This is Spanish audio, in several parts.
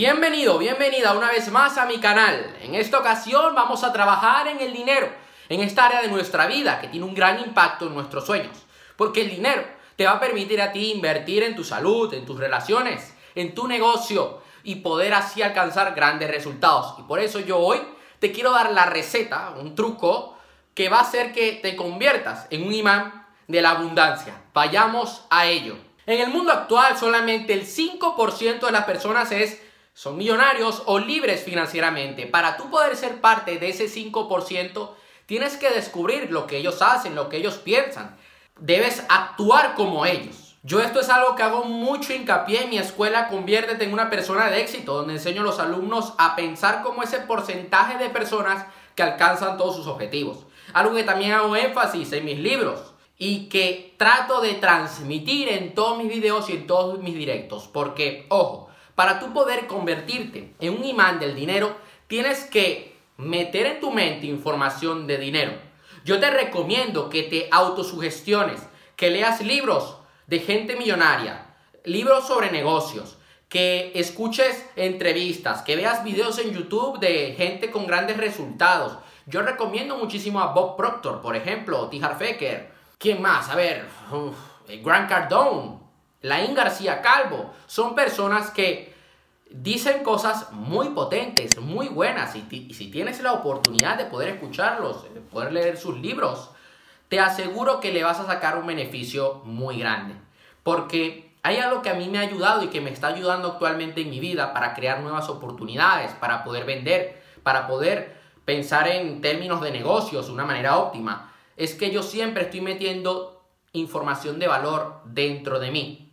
Bienvenido, bienvenida una vez más a mi canal. En esta ocasión vamos a trabajar en el dinero, en esta área de nuestra vida que tiene un gran impacto en nuestros sueños. Porque el dinero te va a permitir a ti invertir en tu salud, en tus relaciones, en tu negocio y poder así alcanzar grandes resultados. Y por eso yo hoy te quiero dar la receta, un truco que va a hacer que te conviertas en un imán de la abundancia. Vayamos a ello. En el mundo actual solamente el 5% de las personas es son millonarios o libres financieramente. Para tú poder ser parte de ese 5%, tienes que descubrir lo que ellos hacen, lo que ellos piensan. Debes actuar como ellos. Yo esto es algo que hago mucho hincapié en mi escuela Conviértete en una persona de éxito, donde enseño a los alumnos a pensar como ese porcentaje de personas que alcanzan todos sus objetivos. Algo que también hago énfasis en mis libros y que trato de transmitir en todos mis videos y en todos mis directos. Porque, ojo, para tú poder convertirte en un imán del dinero, tienes que meter en tu mente información de dinero. Yo te recomiendo que te autosugestiones, que leas libros de gente millonaria, libros sobre negocios, que escuches entrevistas, que veas videos en YouTube de gente con grandes resultados. Yo recomiendo muchísimo a Bob Proctor, por ejemplo, T. Fecker. ¿Quién más? A ver, Grant Cardone, Laín García Calvo. Son personas que dicen cosas muy potentes, muy buenas, y, si tienes la oportunidad de poder escucharlos, de poder leer sus libros, te aseguro que le vas a sacar un beneficio muy grande. Porque hay algo que a mí me ha ayudado y que me está ayudando actualmente en mi vida para crear nuevas oportunidades, para poder vender, para poder pensar en términos de negocios de una manera óptima. Es que yo siempre estoy metiendo información de valor dentro de mí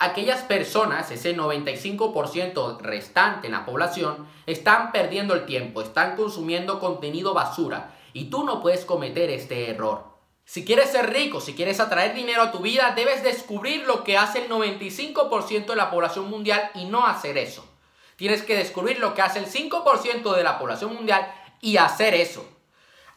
aquellas personas, ese 95% restante en la población, están perdiendo el tiempo, están consumiendo contenido basura y tú no puedes cometer este error. Si quieres ser rico, si quieres atraer dinero a tu vida, debes descubrir lo que hace el 95% de la población mundial y no hacer eso. Tienes que descubrir lo que hace el 5% de la población mundial y hacer eso.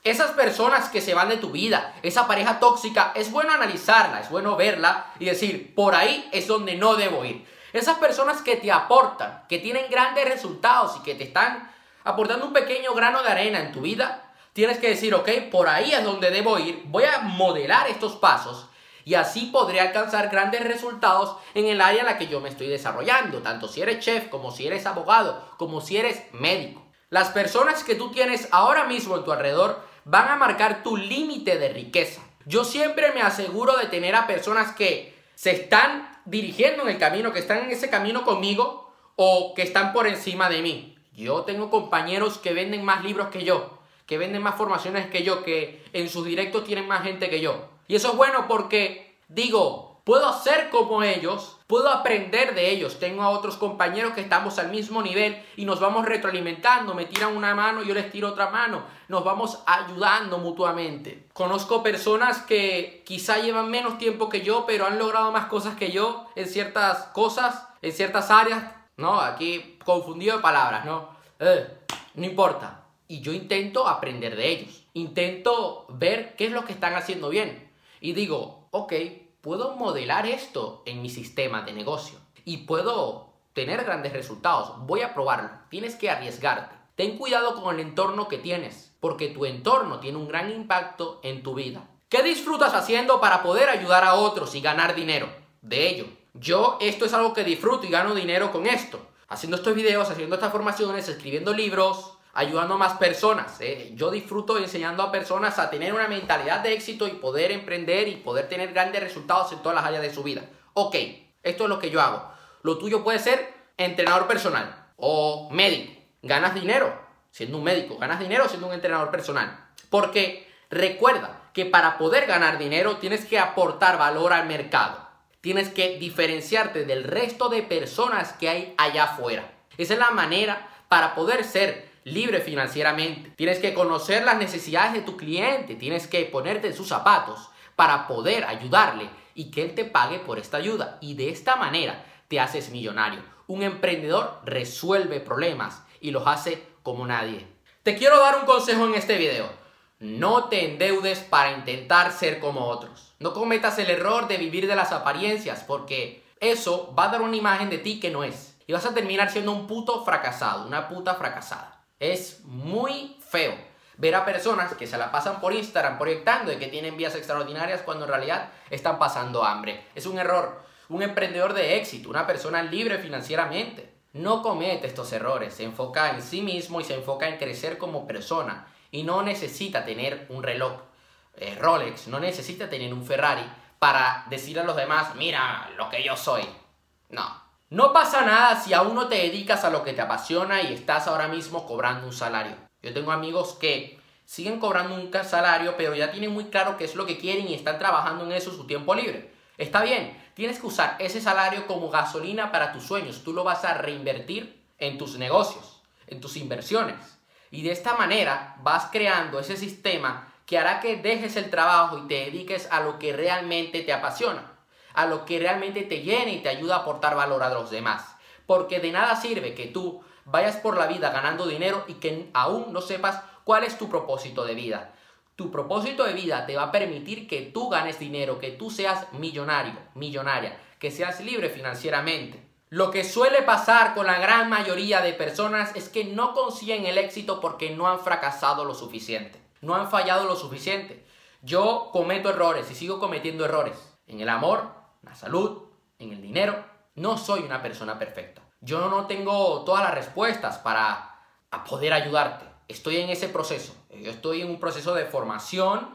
Esas personas que se van de tu vida, esa pareja tóxica, es bueno analizarla, es bueno verla y decir, por ahí es donde no debo ir. Esas personas que te aportan, que tienen grandes resultados y que te están aportando un pequeño grano de arena en tu vida, tienes que decir, ok, por ahí es donde debo ir, voy a modelar estos pasos y así podré alcanzar grandes resultados en el área en la que yo me estoy desarrollando, tanto si eres chef, como si eres abogado, como si eres médico. Las personas que tú tienes ahora mismo en tu alrededor van a marcar tu límite de riqueza. Yo siempre me aseguro de tener a personas que se están dirigiendo en el camino, que están en ese camino conmigo o que están por encima de mí. Yo tengo compañeros que venden más libros que yo, que venden más formaciones que yo, que en sus directos tienen más gente que yo. Y eso es bueno porque digo, Puedo ser como ellos, puedo aprender de ellos. Tengo a otros compañeros que estamos al mismo nivel y nos vamos retroalimentando. Me tiran una mano, yo les tiro otra mano. Nos vamos ayudando mutuamente. Conozco personas que quizá llevan menos tiempo que yo, pero han logrado más cosas que yo en ciertas cosas, en ciertas áreas. No, aquí confundido de palabras, ¿no? Eh, no importa. Y yo intento aprender de ellos. Intento ver qué es lo que están haciendo bien. Y digo, ok, puedo modelar esto en mi sistema de negocio y puedo tener grandes resultados. Voy a probarlo. Tienes que arriesgarte. Ten cuidado con el entorno que tienes, porque tu entorno tiene un gran impacto en tu vida. ¿Qué disfrutas haciendo para poder ayudar a otros y ganar dinero? De ello. Yo esto es algo que disfruto y gano dinero con esto. Haciendo estos videos, haciendo estas formaciones, escribiendo libros, ayudando a más personas. ¿eh? Yo disfruto enseñando a personas a tener una mentalidad de éxito y poder emprender y poder tener grandes resultados en todas las áreas de su vida. Ok, esto es lo que yo hago. Lo tuyo puede ser entrenador personal o médico. Ganas dinero siendo un médico, ganas dinero siendo un entrenador personal. Porque recuerda que para poder ganar dinero tienes que aportar valor al mercado. Tienes que diferenciarte del resto de personas que hay allá afuera. Esa es la manera para poder ser libre financieramente. Tienes que conocer las necesidades de tu cliente, tienes que ponerte en sus zapatos para poder ayudarle y que él te pague por esta ayuda. Y de esta manera te haces millonario. Un emprendedor resuelve problemas y los hace como nadie. Te quiero dar un consejo en este video. No te endeudes para intentar ser como otros. No cometas el error de vivir de las apariencias porque eso va a dar una imagen de ti que no es. y vas a terminar siendo un puto fracasado, una puta fracasada. Es muy feo ver a personas que se la pasan por Instagram proyectando de que tienen vías extraordinarias cuando en realidad están pasando hambre. Es un error. Un emprendedor de éxito, una persona libre financieramente, no comete estos errores, se enfoca en sí mismo y se enfoca en crecer como persona y no necesita tener un reloj eh, Rolex, no necesita tener un Ferrari para decir a los demás, mira lo que yo soy. No. No pasa nada si aún no te dedicas a lo que te apasiona y estás ahora mismo cobrando un salario. Yo tengo amigos que siguen cobrando un salario, pero ya tienen muy claro qué es lo que quieren y están trabajando en eso su tiempo libre. Está bien, tienes que usar ese salario como gasolina para tus sueños. Tú lo vas a reinvertir en tus negocios, en tus inversiones. Y de esta manera vas creando ese sistema que hará que dejes el trabajo y te dediques a lo que realmente te apasiona, a lo que realmente te llene y te ayuda a aportar valor a los demás. Porque de nada sirve que tú vayas por la vida ganando dinero y que aún no sepas cuál es tu propósito de vida. Tu propósito de vida te va a permitir que tú ganes dinero, que tú seas millonario, millonaria, que seas libre financieramente. Lo que suele pasar con la gran mayoría de personas es que no consiguen el éxito porque no han fracasado lo suficiente, no han fallado lo suficiente. Yo cometo errores y sigo cometiendo errores en el amor, la salud, en el dinero. No soy una persona perfecta. Yo no tengo todas las respuestas para poder ayudarte. Estoy en ese proceso. Yo estoy en un proceso de formación,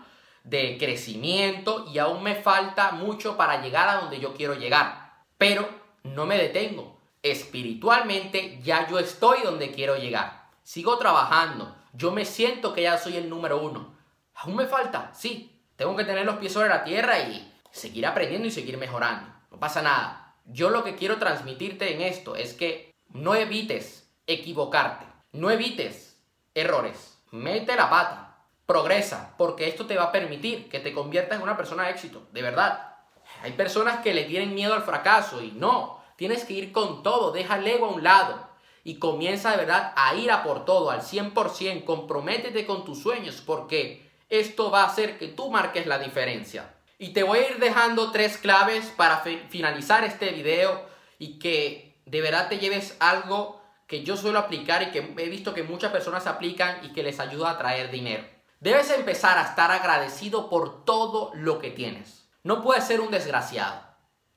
de crecimiento y aún me falta mucho para llegar a donde yo quiero llegar. Pero no me detengo. Espiritualmente ya yo estoy donde quiero llegar. Sigo trabajando. Yo me siento que ya soy el número uno. Aún me falta, sí. Tengo que tener los pies sobre la tierra y seguir aprendiendo y seguir mejorando. No pasa nada. Yo lo que quiero transmitirte en esto es que no evites equivocarte, no evites errores, mete la pata, progresa, porque esto te va a permitir que te conviertas en una persona de éxito, de verdad. Hay personas que le tienen miedo al fracaso y no, tienes que ir con todo, deja el ego a un lado y comienza de verdad a ir a por todo, al 100%, comprométete con tus sueños porque esto va a hacer que tú marques la diferencia. Y te voy a ir dejando tres claves para finalizar este video y que de verdad te lleves algo que yo suelo aplicar y que he visto que muchas personas aplican y que les ayuda a traer dinero. Debes empezar a estar agradecido por todo lo que tienes. No puedes ser un desgraciado.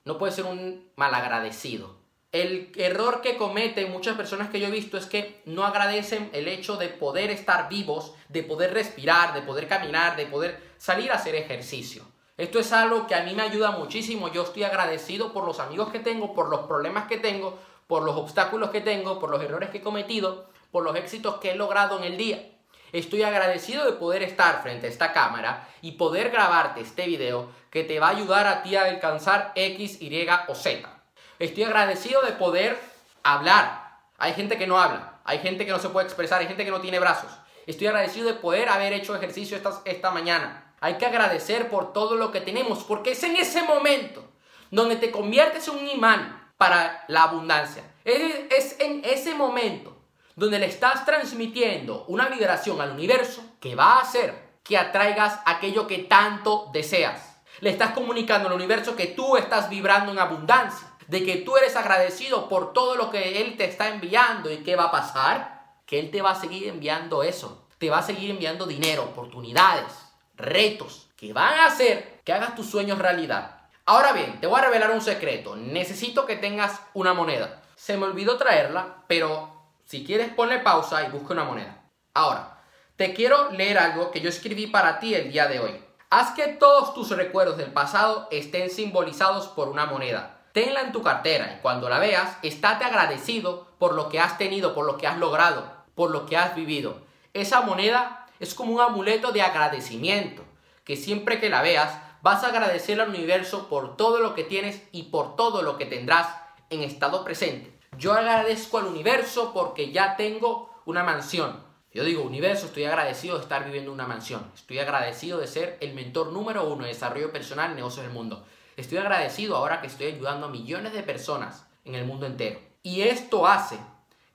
No puedes ser un malagradecido. El error que cometen muchas personas que yo he visto es que no agradecen el hecho de poder estar vivos, de poder respirar, de poder caminar, de poder salir a hacer ejercicio. Esto es algo que a mí me ayuda muchísimo. Yo estoy agradecido por los amigos que tengo, por los problemas que tengo, por los obstáculos que tengo, por los errores que he cometido, por los éxitos que he logrado en el día. Estoy agradecido de poder estar frente a esta cámara y poder grabarte este video que te va a ayudar a ti a alcanzar X, Y o Z. Estoy agradecido de poder hablar. Hay gente que no habla, hay gente que no se puede expresar, hay gente que no tiene brazos. Estoy agradecido de poder haber hecho ejercicio esta, esta mañana. Hay que agradecer por todo lo que tenemos, porque es en ese momento donde te conviertes en un imán para la abundancia. Es, en ese momento donde le estás transmitiendo una vibración al universo que va a hacer que atraigas aquello que tanto deseas. Le estás comunicando al universo que tú estás vibrando en abundancia, de que tú eres agradecido por todo lo que Él te está enviando y qué va a pasar, que Él te va a seguir enviando eso, te va a seguir enviando dinero, oportunidades, retos que van a hacer que hagas tus sueños realidad. Ahora bien, te voy a revelar un secreto. Necesito que tengas una moneda. Se me olvidó traerla, pero si quieres ponle pausa y busca una moneda. Ahora, te quiero leer algo que yo escribí para ti el día de hoy. Haz que todos tus recuerdos del pasado estén simbolizados por una moneda. Tenla en tu cartera y cuando la veas, estate agradecido por lo que has tenido, por lo que has logrado, por lo que has vivido. Esa moneda es como un amuleto de agradecimiento, que siempre que la veas vas a agradecer al universo por todo lo que tienes y por todo lo que tendrás en estado presente. Yo agradezco al universo porque ya tengo una mansión. Yo digo, universo, estoy agradecido de estar viviendo una mansión. Estoy agradecido de ser el mentor número uno de desarrollo personal y negocios del mundo. Estoy agradecido ahora que estoy ayudando a millones de personas en el mundo entero. Y esto hace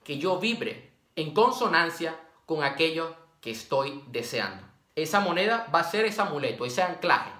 que yo vibre en consonancia con aquello que estoy deseando. Esa moneda va a ser ese amuleto, ese anclaje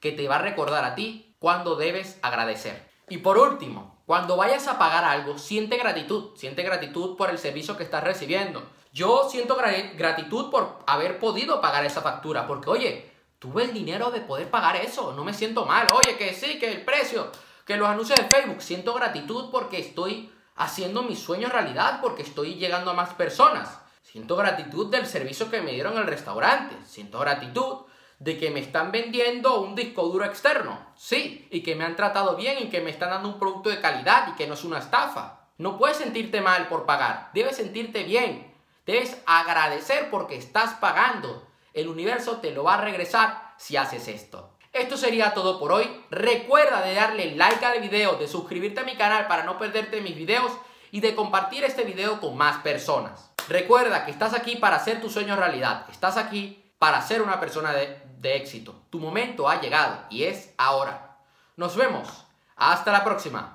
que te va a recordar a ti cuando debes agradecer. Y por último, Cuando vayas a pagar algo, siente gratitud. Siente gratitud por el servicio que estás recibiendo. Yo siento gratitud por haber podido pagar esa factura. Porque, oye, tuve el dinero de poder pagar eso. No me siento mal. Oye, que sí, que el precio, que los anuncios de Facebook. Siento gratitud porque estoy haciendo mis sueños realidad. Porque estoy llegando a más personas. Siento gratitud del servicio que me dieron el restaurante. Siento gratitud de que me están vendiendo un disco duro externo, sí, y que me han tratado bien y que me están dando un producto de calidad y que no es una estafa. No puedes sentirte mal por pagar, debes sentirte bien, debes agradecer porque estás pagando. El universo te lo va a regresar si haces esto. Esto sería todo por hoy. Recuerda de darle like al video, de suscribirte a mi canal para no perderte mis videos y de compartir este video con más personas. Recuerda que estás aquí para hacer tu sueño realidad. Estás aquí para ser una persona de, de éxito. Tu momento ha llegado y es ahora. Nos vemos. Hasta la próxima.